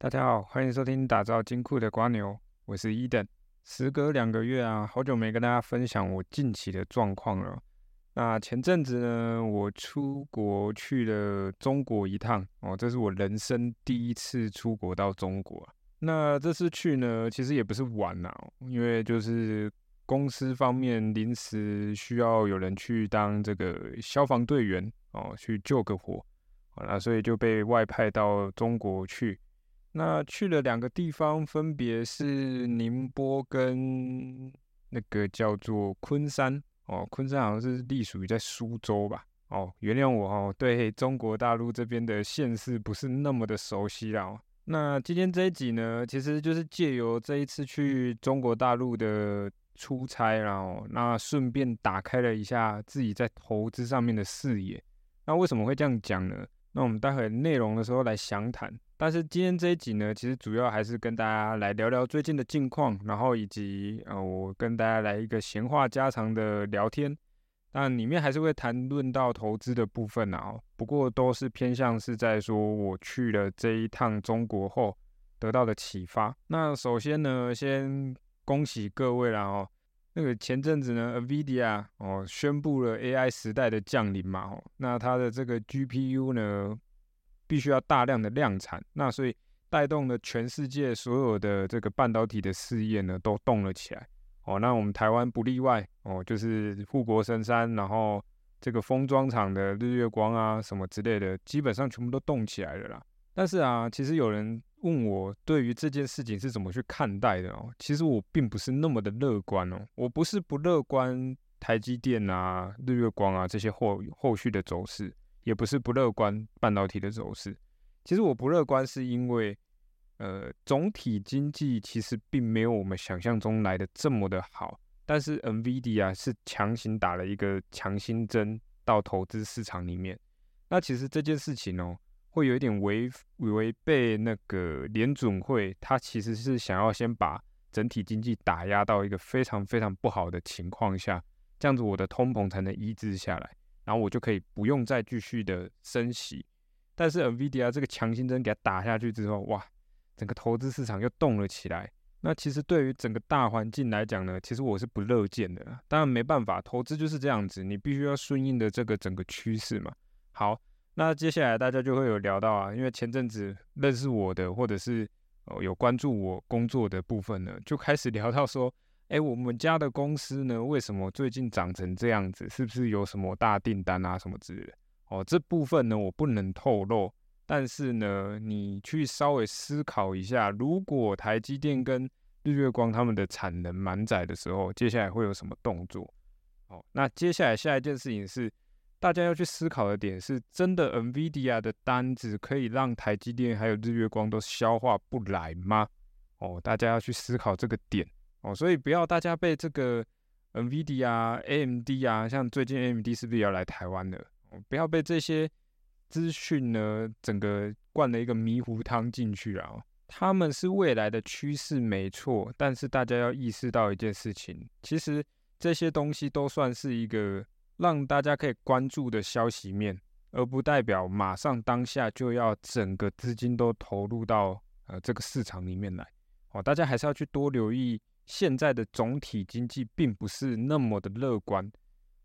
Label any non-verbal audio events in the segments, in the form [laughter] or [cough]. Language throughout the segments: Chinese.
大家好，欢迎收听打造金库的瓜牛，我是伊登。时隔两个月啊，好久没跟大家分享我近期的状况了。那前阵子呢，我出国去了中国一趟哦，这是我人生第一次出国到中国。那这次去呢，其实也不是玩呐，因为就是公司方面临时需要有人去当这个消防队员哦，去救个火，那所以就被外派到中国去。那去了两个地方，分别是宁波跟那个叫做昆山哦。昆山好像是隶属于在苏州吧？哦，原谅我哦，对中国大陆这边的县市不是那么的熟悉啦。那今天这一集呢，其实就是借由这一次去中国大陆的出差，然后那顺便打开了一下自己在投资上面的视野。那为什么会这样讲呢？那我们待会内容的时候来详谈。但是今天这一集呢，其实主要还是跟大家来聊聊最近的近况，然后以及呃，我跟大家来一个闲话家常的聊天。但里面还是会谈论到投资的部分啊，不过都是偏向是在说我去了这一趟中国后得到的启发。那首先呢，先恭喜各位啦哦，那个前阵子呢，NVIDIA 哦宣布了 AI 时代的降临嘛哦，那它的这个 GPU 呢。必须要大量的量产，那所以带动了全世界所有的这个半导体的事业呢，都动了起来。哦，那我们台湾不例外哦，就是护国神山，然后这个封装厂的日月光啊，什么之类的，基本上全部都动起来了啦。但是啊，其实有人问我对于这件事情是怎么去看待的哦，其实我并不是那么的乐观哦，我不是不乐观台积电啊、日月光啊这些后后续的走势。也不是不乐观半导体的走势，其实我不乐观是因为，呃，总体经济其实并没有我们想象中来的这么的好。但是 NVIDIA 是强行打了一个强心针到投资市场里面，那其实这件事情哦，会有一点违违背那个联准会，它其实是想要先把整体经济打压到一个非常非常不好的情况下，这样子我的通膨才能抑制下来。然后我就可以不用再继续的升息，但是 Nvidia 这个强心针给它打下去之后，哇，整个投资市场又动了起来。那其实对于整个大环境来讲呢，其实我是不乐见的。当然没办法，投资就是这样子，你必须要顺应的这个整个趋势嘛。好，那接下来大家就会有聊到啊，因为前阵子认识我的或者是哦有关注我工作的部分呢，就开始聊到说。哎，我们家的公司呢，为什么最近涨成这样子？是不是有什么大订单啊，什么之类的？哦，这部分呢，我不能透露。但是呢，你去稍微思考一下，如果台积电跟日月光他们的产能满载的时候，接下来会有什么动作？哦，那接下来下一件事情是，大家要去思考的点是，真的 NVIDIA 的单子可以让台积电还有日月光都消化不来吗？哦，大家要去思考这个点。哦，所以不要大家被这个 NVIDIA、AMD 啊，像最近 AMD 是不是要来台湾了？不要被这些资讯呢，整个灌了一个迷糊汤进去啊！他们是未来的趋势没错，但是大家要意识到一件事情，其实这些东西都算是一个让大家可以关注的消息面，而不代表马上当下就要整个资金都投入到呃这个市场里面来。哦，大家还是要去多留意。现在的总体经济并不是那么的乐观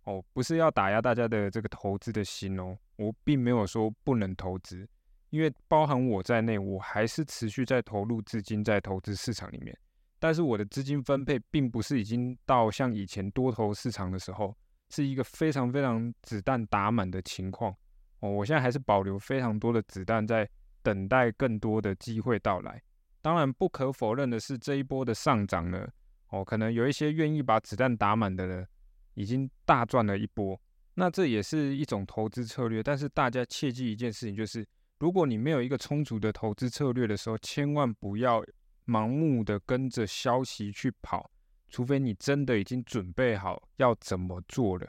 哦，不是要打压大家的这个投资的心哦。我并没有说不能投资，因为包含我在内，我还是持续在投入资金在投资市场里面。但是我的资金分配并不是已经到像以前多头市场的时候，是一个非常非常子弹打满的情况哦。我现在还是保留非常多的子弹在等待更多的机会到来。当然，不可否认的是，这一波的上涨呢，哦，可能有一些愿意把子弹打满的人，已经大赚了一波。那这也是一种投资策略。但是大家切记一件事情，就是如果你没有一个充足的投资策略的时候，千万不要盲目的跟着消息去跑，除非你真的已经准备好要怎么做了。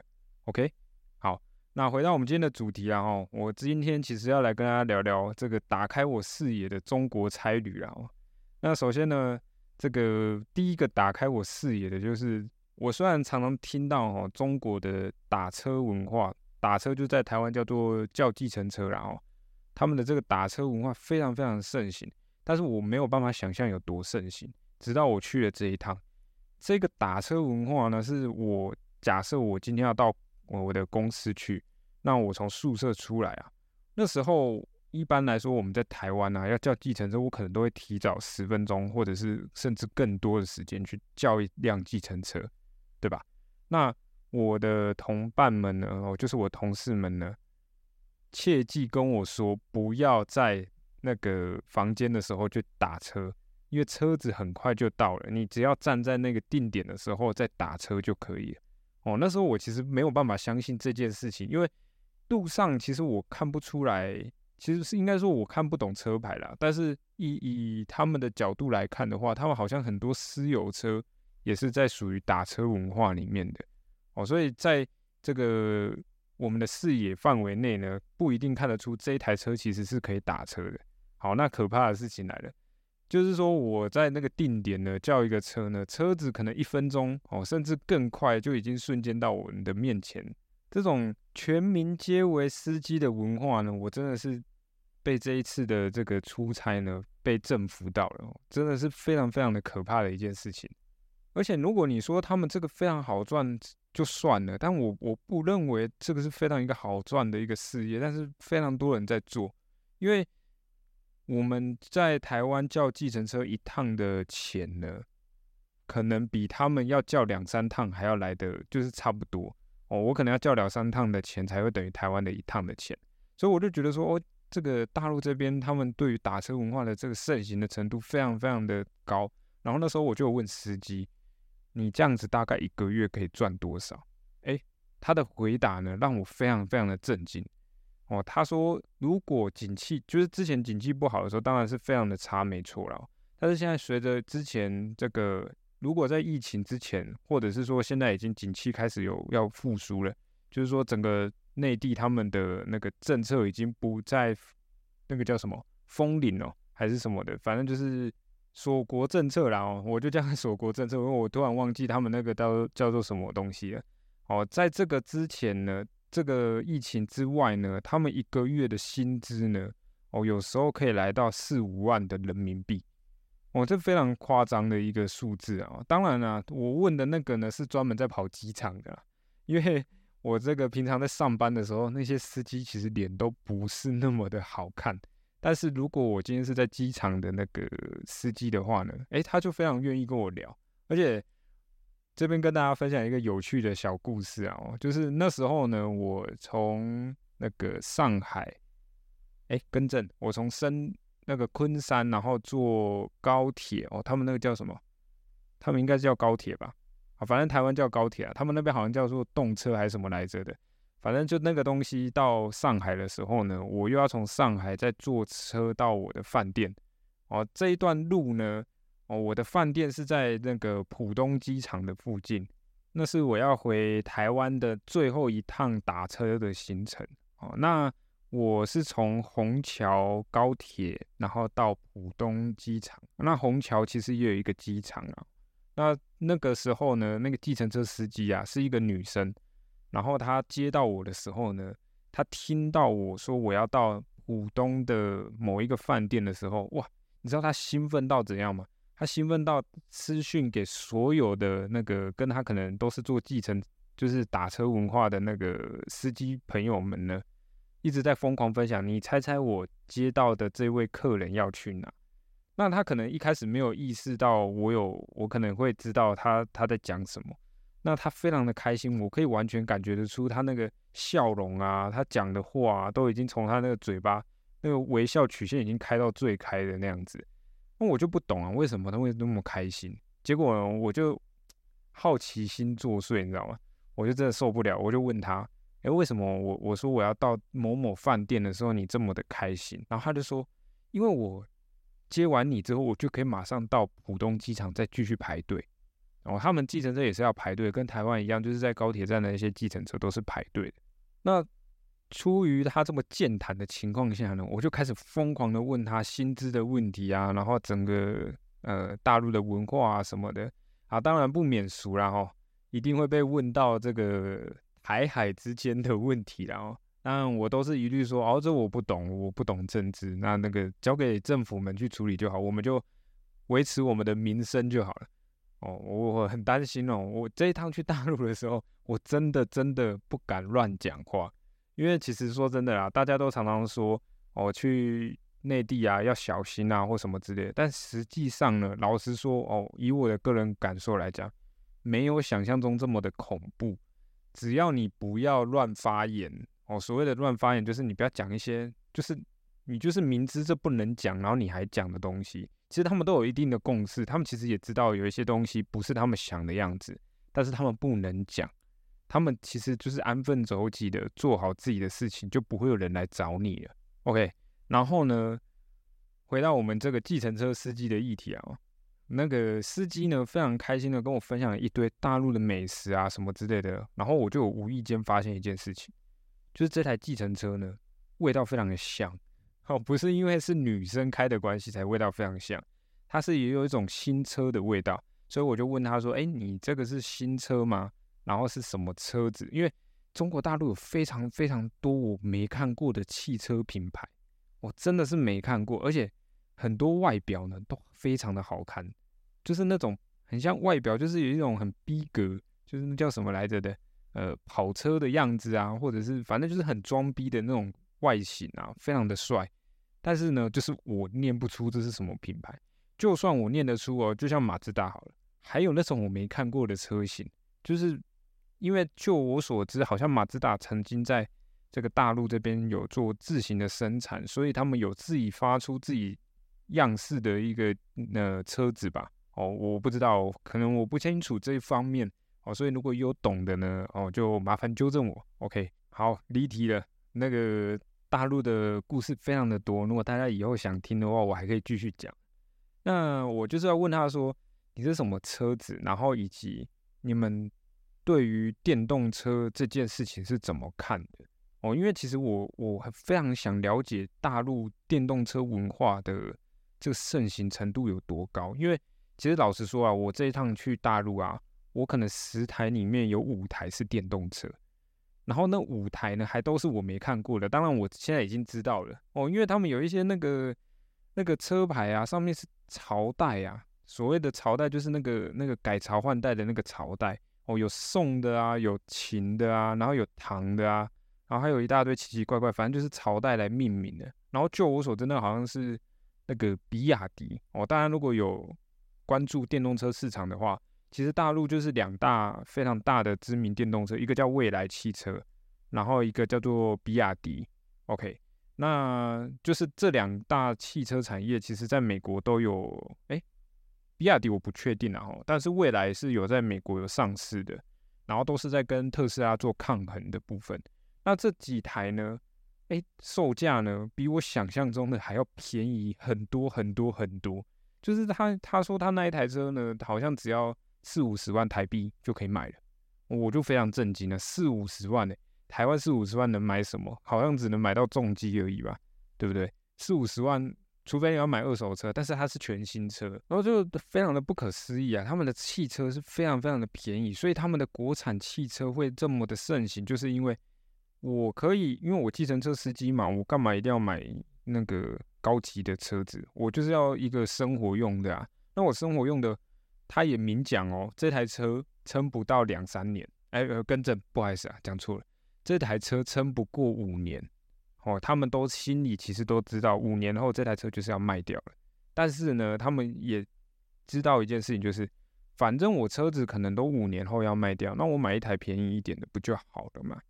OK，好，那回到我们今天的主题啊，哦，我今天其实要来跟大家聊聊这个打开我视野的中国差旅啊。那首先呢，这个第一个打开我视野的就是，我虽然常常听到哦，中国的打车文化，打车就在台湾叫做叫计程车，然后他们的这个打车文化非常非常盛行，但是我没有办法想象有多盛行。直到我去了这一趟，这个打车文化呢，是我假设我今天要到我的公司去，那我从宿舍出来啊，那时候一般来说我们在台湾啊，要叫计程车，我可能都会提早十分钟，或者是甚至更多的时间去叫一辆计程车，对吧？那我的同伴们呢，哦，就是我同事们呢，切记跟我说，不要在那个房间的时候就打车。因为车子很快就到了，你只要站在那个定点的时候再打车就可以。哦，那时候我其实没有办法相信这件事情，因为路上其实我看不出来，其实是应该说我看不懂车牌啦。但是以以他们的角度来看的话，他们好像很多私有车也是在属于打车文化里面的。哦，所以在这个我们的视野范围内呢，不一定看得出这台车其实是可以打车的。好，那可怕的事情来了。就是说，我在那个定点呢叫一个车呢，车子可能一分钟哦，甚至更快就已经瞬间到我们的面前。这种全民皆为司机的文化呢，我真的是被这一次的这个出差呢被征服到了，真的是非常非常的可怕的一件事情。而且如果你说他们这个非常好赚就算了，但我我不认为这个是非常一个好赚的一个事业，但是非常多人在做，因为。我们在台湾叫计程车一趟的钱呢，可能比他们要叫两三趟还要来的，就是差不多哦。我可能要叫两三趟的钱，才会等于台湾的一趟的钱。所以我就觉得说，哦，这个大陆这边他们对于打车文化的这个盛行的程度非常非常的高。然后那时候我就问司机，你这样子大概一个月可以赚多少？诶，他的回答呢，让我非常非常的震惊。哦，他说，如果景气就是之前景气不好的时候，当然是非常的差，没错了。但是现在随着之前这个，如果在疫情之前，或者是说现在已经景气开始有要复苏了，就是说整个内地他们的那个政策已经不再那个叫什么封领哦，还是什么的，反正就是锁国政策啦。哦，我就叫 [laughs] 锁国政策，因为我突然忘记他们那个叫叫做什么东西了。哦，在这个之前呢。这个疫情之外呢，他们一个月的薪资呢，哦，有时候可以来到四五万的人民币，哦，这非常夸张的一个数字啊。当然了，我问的那个呢是专门在跑机场的啦，因为我这个平常在上班的时候，那些司机其实脸都不是那么的好看。但是如果我今天是在机场的那个司机的话呢，诶，他就非常愿意跟我聊，而且。这边跟大家分享一个有趣的小故事啊，就是那时候呢，我从那个上海，哎，更正，我从深那个昆山，然后坐高铁哦，他们那个叫什么？他们应该是叫高铁吧？反正台湾叫高铁啊，他们那边好像叫做动车还是什么来着的，反正就那个东西到上海的时候呢，我又要从上海再坐车到我的饭店哦，这一段路呢。哦，我的饭店是在那个浦东机场的附近，那是我要回台湾的最后一趟打车的行程。哦，那我是从虹桥高铁，然后到浦东机场。那虹桥其实也有一个机场啊。那那个时候呢，那个计程车司机啊是一个女生，然后她接到我的时候呢，她听到我说我要到浦东的某一个饭店的时候，哇，你知道她兴奋到怎样吗？他兴奋到私讯给所有的那个跟他可能都是做计程，就是打车文化的那个司机朋友们呢，一直在疯狂分享。你猜猜我接到的这位客人要去哪？那他可能一开始没有意识到我有，我可能会知道他他在讲什么。那他非常的开心，我可以完全感觉得出他那个笑容啊，他讲的话都已经从他那个嘴巴那个微笑曲线已经开到最开的那样子。那我就不懂啊，为什么他会那么开心？结果我就好奇心作祟，你知道吗？我就真的受不了，我就问他：“哎，为什么我我说我要到某某饭店的时候，你这么的开心？”然后他就说：“因为我接完你之后，我就可以马上到浦东机场再继续排队。然哦，他们计程车也是要排队，跟台湾一样，就是在高铁站的一些计程车都是排队的。那出于他这么健谈的情况下呢，我就开始疯狂的问他薪资的问题啊，然后整个呃大陆的文化啊什么的啊，当然不免俗啦哈，一定会被问到这个台海之间的问题然后当然我都是一律说，哦，这我不懂，我不懂政治，那那个交给政府们去处理就好，我们就维持我们的民生就好了。哦，我很担心哦，我这一趟去大陆的时候，我真的真的不敢乱讲话，因为其实说真的啦，大家都常常说，哦，去内地啊要小心啊或什么之类，但实际上呢，老实说，哦，以我的个人感受来讲，没有想象中这么的恐怖，只要你不要乱发言。哦，所谓的乱发言，就是你不要讲一些，就是你就是明知这不能讲，然后你还讲的东西。其实他们都有一定的共识，他们其实也知道有一些东西不是他们想的样子，但是他们不能讲。他们其实就是安分守己的做好自己的事情，就不会有人来找你了。OK，然后呢，回到我们这个计程车司机的议题啊，那个司机呢非常开心的跟我分享了一堆大陆的美食啊什么之类的，然后我就无意间发现一件事情。就是这台计程车呢，味道非常的香，哦，不是因为是女生开的关系才味道非常香，它是也有一种新车的味道，所以我就问他说：“哎，你这个是新车吗？然后是什么车子？因为中国大陆有非常非常多我没看过的汽车品牌，我真的是没看过，而且很多外表呢都非常的好看，就是那种很像外表，就是有一种很逼格，就是那叫什么来着的。”呃，跑车的样子啊，或者是反正就是很装逼的那种外形啊，非常的帅。但是呢，就是我念不出这是什么品牌。就算我念得出哦，就像马自达好了，还有那种我没看过的车型，就是因为就我所知，好像马自达曾经在这个大陆这边有做自行的生产，所以他们有自己发出自己样式的一个呃车子吧。哦，我不知道，可能我不清楚这一方面。哦，所以如果有懂的呢，哦，就麻烦纠正我。OK，好，离题了。那个大陆的故事非常的多，如果大家以后想听的话，我还可以继续讲。那我就是要问他说，你是什么车子？然后以及你们对于电动车这件事情是怎么看的？哦，因为其实我我非常想了解大陆电动车文化的这个盛行程度有多高。因为其实老实说啊，我这一趟去大陆啊。我可能十台里面有五台是电动车，然后那五台呢还都是我没看过的。当然我现在已经知道了哦，因为他们有一些那个那个车牌啊，上面是朝代啊，所谓的朝代就是那个那个改朝换代的那个朝代哦，有宋的啊，有秦的啊，然后有唐的啊，然后还有一大堆奇奇怪怪，反正就是朝代来命名的。然后就我所知，那好像是那个比亚迪哦。当然如果有关注电动车市场的话。其实大陆就是两大非常大的知名电动车，一个叫蔚来汽车，然后一个叫做比亚迪。OK，那就是这两大汽车产业，其实在美国都有。哎，比亚迪我不确定啊，但是蔚来是有在美国有上市的，然后都是在跟特斯拉做抗衡的部分。那这几台呢？哎，售价呢比我想象中的还要便宜很多很多很多。就是他他说他那一台车呢，好像只要。四五十万台币就可以买了，我就非常震惊了。四五十万呢，台湾四五十万能买什么？好像只能买到重机而已吧，对不对？四五十万，除非你要买二手车，但是它是全新车，然后就非常的不可思议啊！他们的汽车是非常非常的便宜，所以他们的国产汽车会这么的盛行，就是因为我可以，因为我计程车司机嘛，我干嘛一定要买那个高级的车子？我就是要一个生活用的啊。那我生活用的。他也明讲哦，这台车撑不到两三年。哎，呃，更正，不好意思啊，讲错了，这台车撑不过五年。哦，他们都心里其实都知道，五年后这台车就是要卖掉了。但是呢，他们也知道一件事情，就是反正我车子可能都五年后要卖掉，那我买一台便宜一点的不就好了嘛？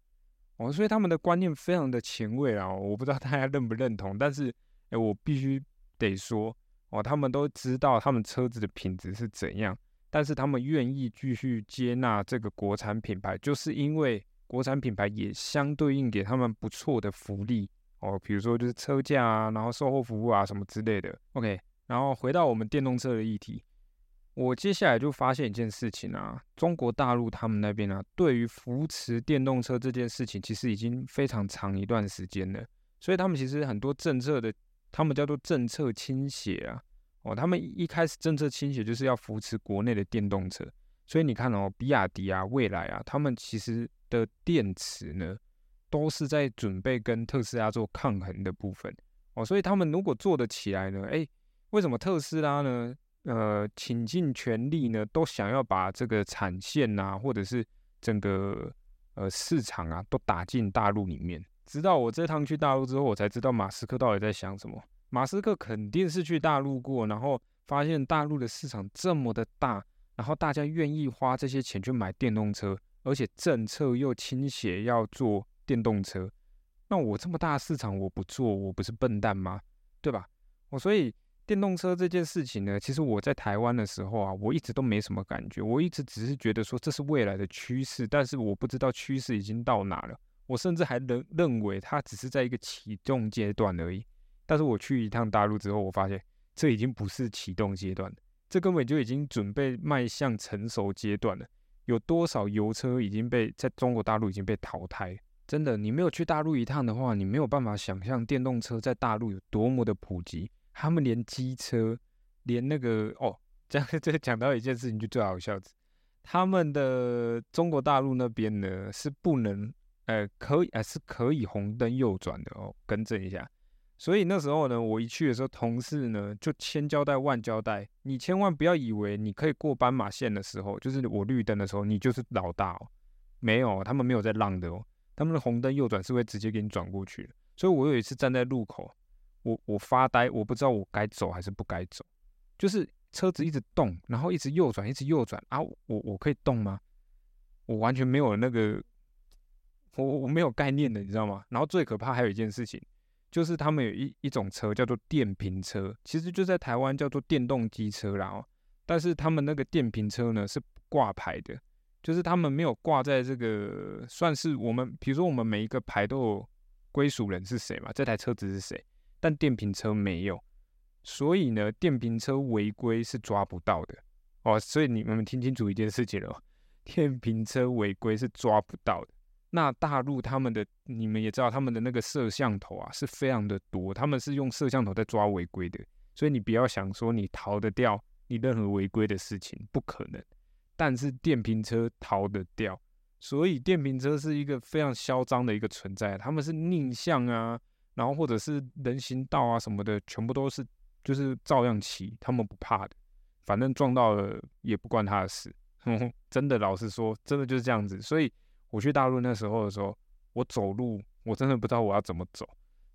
哦，所以他们的观念非常的前卫啊，我不知道大家认不认同，但是，哎，我必须得说。哦，他们都知道他们车子的品质是怎样，但是他们愿意继续接纳这个国产品牌，就是因为国产品牌也相对应给他们不错的福利哦，比如说就是车价啊，然后售后服务啊什么之类的。OK，然后回到我们电动车的议题，我接下来就发现一件事情啊，中国大陆他们那边啊，对于扶持电动车这件事情，其实已经非常长一段时间了，所以他们其实很多政策的。他们叫做政策倾斜啊，哦，他们一开始政策倾斜就是要扶持国内的电动车，所以你看哦，比亚迪啊、蔚来啊，他们其实的电池呢，都是在准备跟特斯拉做抗衡的部分哦。所以他们如果做得起来呢，诶，为什么特斯拉呢？呃，倾尽全力呢，都想要把这个产线呐，或者是整个呃市场啊，都打进大陆里面。直到我这趟去大陆之后，我才知道马斯克到底在想什么。马斯克肯定是去大陆过，然后发现大陆的市场这么的大，然后大家愿意花这些钱去买电动车，而且政策又倾斜要做电动车。那我这么大市场我不做，我不是笨蛋吗？对吧？我所以。电动车这件事情呢，其实我在台湾的时候啊，我一直都没什么感觉，我一直只是觉得说这是未来的趋势，但是我不知道趋势已经到哪了。我甚至还认认为它只是在一个启动阶段而已。但是我去一趟大陆之后，我发现这已经不是启动阶段了这根本就已经准备迈向成熟阶段了。有多少油车已经被在中国大陆已经被淘汰？真的，你没有去大陆一趟的话，你没有办法想象电动车在大陆有多么的普及。他们连机车，连那个哦，这样这讲到一件事情就最好笑，他们的中国大陆那边呢是不能，呃，可以，呃，是可以红灯右转的哦，更正一下。所以那时候呢，我一去的时候，同事呢就千交代万交代，你千万不要以为你可以过斑马线的时候，就是我绿灯的时候，你就是老大哦。没有，他们没有在让的哦，他们的红灯右转是会直接给你转过去的。所以我有一次站在路口。我我发呆，我不知道我该走还是不该走，就是车子一直动，然后一直右转，一直右转啊！我我可以动吗？我完全没有那个，我我没有概念的，你知道吗？然后最可怕还有一件事情，就是他们有一一种车叫做电瓶车，其实就在台湾叫做电动机车啦哦。但是他们那个电瓶车呢是挂牌的，就是他们没有挂在这个，算是我们，比如说我们每一个牌都有归属人是谁嘛？这台车子是谁？但电瓶车没有，所以呢，电瓶车违规是抓不到的哦。所以你们听清楚一件事情了，电瓶车违规是抓不到的。那大陆他们的，你们也知道，他们的那个摄像头啊是非常的多，他们是用摄像头在抓违规的。所以你不要想说你逃得掉你任何违规的事情，不可能。但是电瓶车逃得掉，所以电瓶车是一个非常嚣张的一个存在，他们是逆向啊。然后或者是人行道啊什么的，全部都是就是照样骑，他们不怕的，反正撞到了也不关他的事。[laughs] 真的，老实说，真的就是这样子。所以我去大陆那时候的时候，我走路我真的不知道我要怎么走，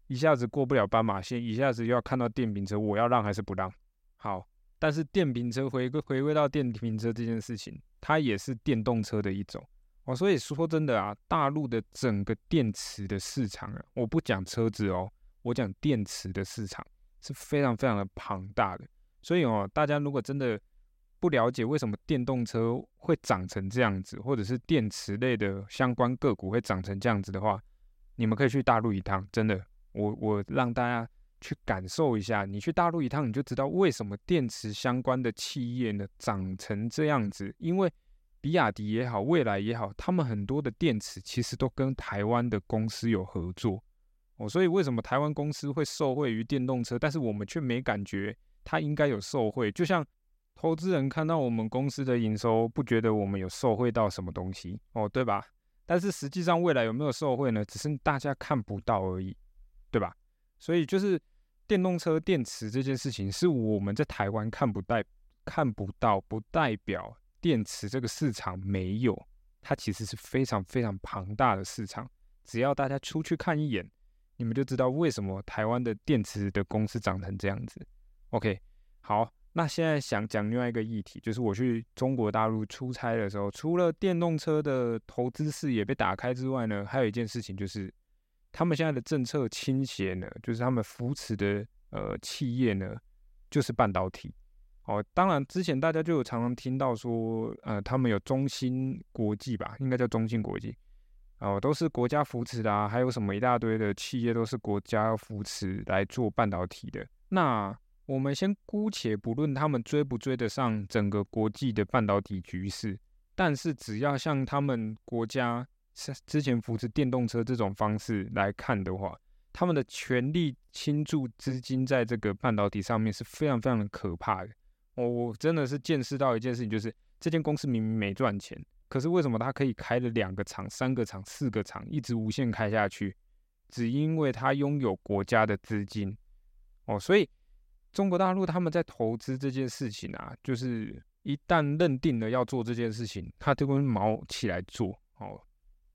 一下子过不了斑马线，一下子又要看到电瓶车，我要让还是不让？好，但是电瓶车回归回归到电瓶车这件事情，它也是电动车的一种。哦，所以说真的啊，大陆的整个电池的市场啊，我不讲车子哦，我讲电池的市场是非常非常的庞大的。所以哦，大家如果真的不了解为什么电动车会长成这样子，或者是电池类的相关个股会长成这样子的话，你们可以去大陆一趟。真的，我我让大家去感受一下，你去大陆一趟，你就知道为什么电池相关的企业呢长成这样子，因为。比亚迪也好，蔚来也好，他们很多的电池其实都跟台湾的公司有合作哦，所以为什么台湾公司会受惠于电动车，但是我们却没感觉它应该有受惠？就像投资人看到我们公司的营收，不觉得我们有受惠到什么东西哦，对吧？但是实际上未来有没有受惠呢？只是大家看不到而已，对吧？所以就是电动车电池这件事情，是我们在台湾看不代看不到，不代表。电池这个市场没有，它其实是非常非常庞大的市场。只要大家出去看一眼，你们就知道为什么台湾的电池的公司长成这样子。OK，好，那现在想讲另外一个议题，就是我去中国大陆出差的时候，除了电动车的投资视野被打开之外呢，还有一件事情就是，他们现在的政策倾斜呢，就是他们扶持的呃企业呢，就是半导体。哦，当然，之前大家就有常常听到说，呃，他们有中芯国际吧，应该叫中芯国际，哦，都是国家扶持的，啊，还有什么一大堆的企业都是国家扶持来做半导体的。那我们先姑且不论他们追不追得上整个国际的半导体局势，但是只要像他们国家之前扶持电动车这种方式来看的话，他们的全力倾注资金在这个半导体上面是非常非常的可怕的。我我真的是见识到一件事情，就是这间公司明明没赚钱，可是为什么它可以开了两个厂、三个厂、四个厂，一直无限开下去？只因为它拥有国家的资金哦，所以中国大陆他们在投资这件事情啊，就是一旦认定了要做这件事情，他就会毛起来做哦，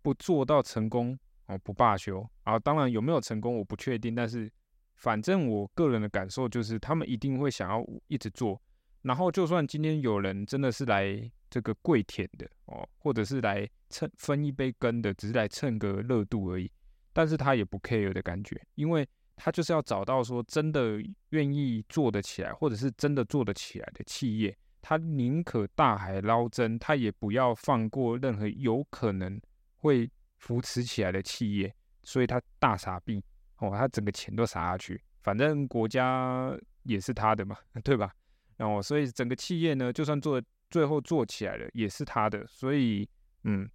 不做到成功哦不罢休啊。当然有没有成功我不确定，但是反正我个人的感受就是，他们一定会想要一直做。然后就算今天有人真的是来这个跪舔的哦，或者是来蹭分一杯羹的，只是来蹭个热度而已。但是他也不 care 的感觉，因为他就是要找到说真的愿意做得起来，或者是真的做得起来的企业，他宁可大海捞针，他也不要放过任何有可能会扶持起来的企业，所以他大傻逼哦，他整个钱都撒下去，反正国家也是他的嘛，[laughs] 对吧？然后所以整个企业呢，就算做最后做起来了，也是他的，所以嗯，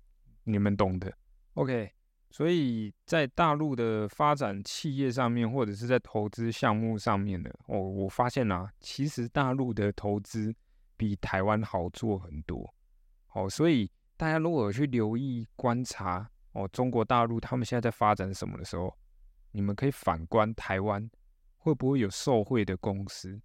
你们懂的，OK。所以在大陆的发展企业上面，或者是在投资项目上面呢，哦，我发现啊，其实大陆的投资比台湾好做很多。哦，所以大家如果去留意观察哦，中国大陆他们现在在发展什么的时候，你们可以反观台湾会不会有受贿的公司？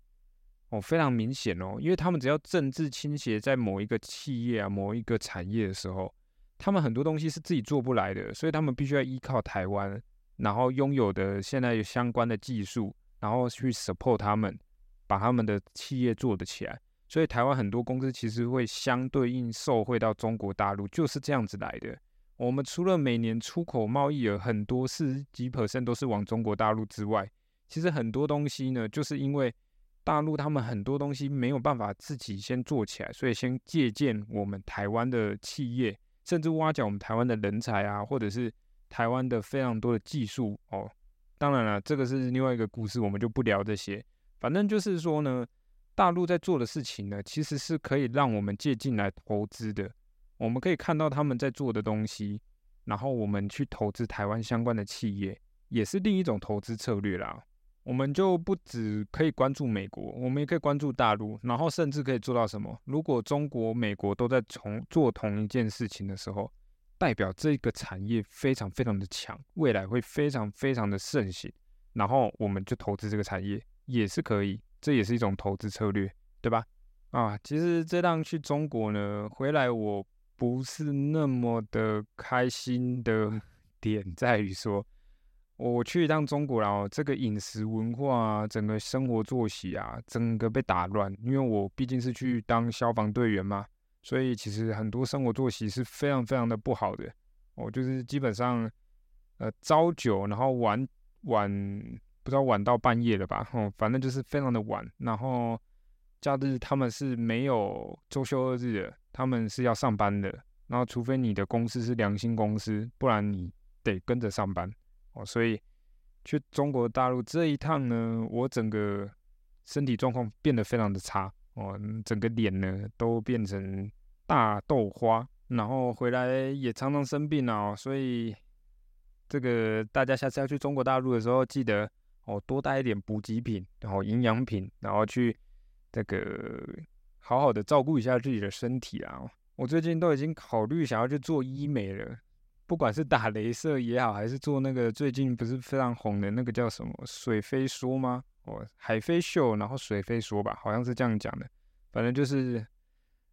哦，非常明显哦，因为他们只要政治倾斜在某一个企业啊、某一个产业的时候。他们很多东西是自己做不来的，所以他们必须要依靠台湾，然后拥有的现在有相关的技术，然后去 support 他们，把他们的企业做得起来。所以台湾很多公司其实会相对应受惠到中国大陆，就是这样子来的。我们除了每年出口贸易额很多四十几 percent 都是往中国大陆之外，其实很多东西呢，就是因为大陆他们很多东西没有办法自己先做起来，所以先借鉴我们台湾的企业。甚至挖角我们台湾的人才啊，或者是台湾的非常多的技术哦。当然了，这个是另外一个故事，我们就不聊这些。反正就是说呢，大陆在做的事情呢，其实是可以让我们借进来投资的。我们可以看到他们在做的东西，然后我们去投资台湾相关的企业，也是另一种投资策略啦。我们就不只可以关注美国，我们也可以关注大陆，然后甚至可以做到什么？如果中国、美国都在从做同一件事情的时候，代表这个产业非常非常的强，未来会非常非常的盛行，然后我们就投资这个产业也是可以，这也是一种投资策略，对吧？啊，其实这趟去中国呢，回来我不是那么的开心的点在于说。我去一趟中国，然后这个饮食文化啊，整个生活作息啊，整个被打乱。因为我毕竟是去当消防队员嘛，所以其实很多生活作息是非常非常的不好的。我就是基本上，呃，朝九，然后晚晚不知道晚到半夜了吧，哦，反正就是非常的晚。然后假日他们是没有周休二日的，他们是要上班的。然后除非你的公司是良心公司，不然你得跟着上班。哦，所以去中国大陆这一趟呢，我整个身体状况变得非常的差哦，整个脸呢都变成大豆花，然后回来也常常生病啊，所以这个大家下次要去中国大陆的时候，记得哦多带一点补给品，然后营养品，然后去这个好好的照顾一下自己的身体啊。我最近都已经考虑想要去做医美了。不管是打镭射也好，还是做那个最近不是非常红的那个叫什么水飞梭吗？哦，海飞秀，然后水飞梭吧，好像是这样讲的。反正就是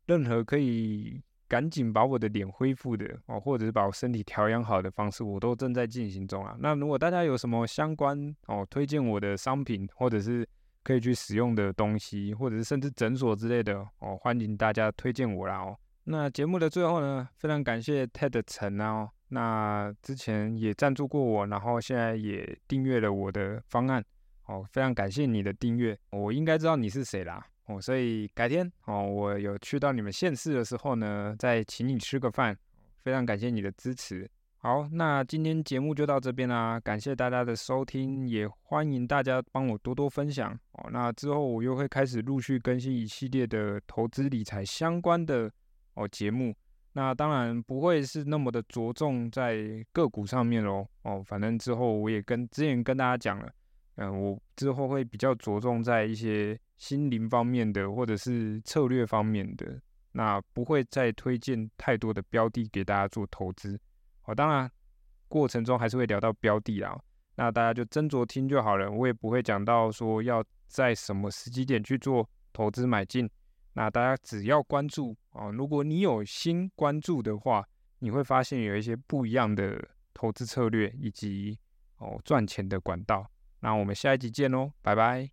任何可以赶紧把我的脸恢复的哦，或者是把我身体调养好的方式，我都正在进行中啊。那如果大家有什么相关哦推荐我的商品，或者是可以去使用的东西，或者是甚至诊所之类的哦，欢迎大家推荐我啦哦。那节目的最后呢，非常感谢 Ted 陈哦。那之前也赞助过我，然后现在也订阅了我的方案，哦，非常感谢你的订阅，我应该知道你是谁啦，哦，所以改天哦，我有去到你们县市的时候呢，再请你吃个饭，非常感谢你的支持。好，那今天节目就到这边啦，感谢大家的收听，也欢迎大家帮我多多分享哦。那之后我又会开始陆续更新一系列的投资理财相关的哦节目。那当然不会是那么的着重在个股上面喽，哦，反正之后我也跟之前跟大家讲了，嗯，我之后会比较着重在一些心灵方面的或者是策略方面的那不会再推荐太多的标的给大家做投资。哦，当然过程中还是会聊到标的啦，那大家就斟酌听就好了。我也不会讲到说要在什么时机点去做投资买进。那大家只要关注啊，如果你有心关注的话，你会发现有一些不一样的投资策略以及哦赚钱的管道。那我们下一集见喽，拜拜。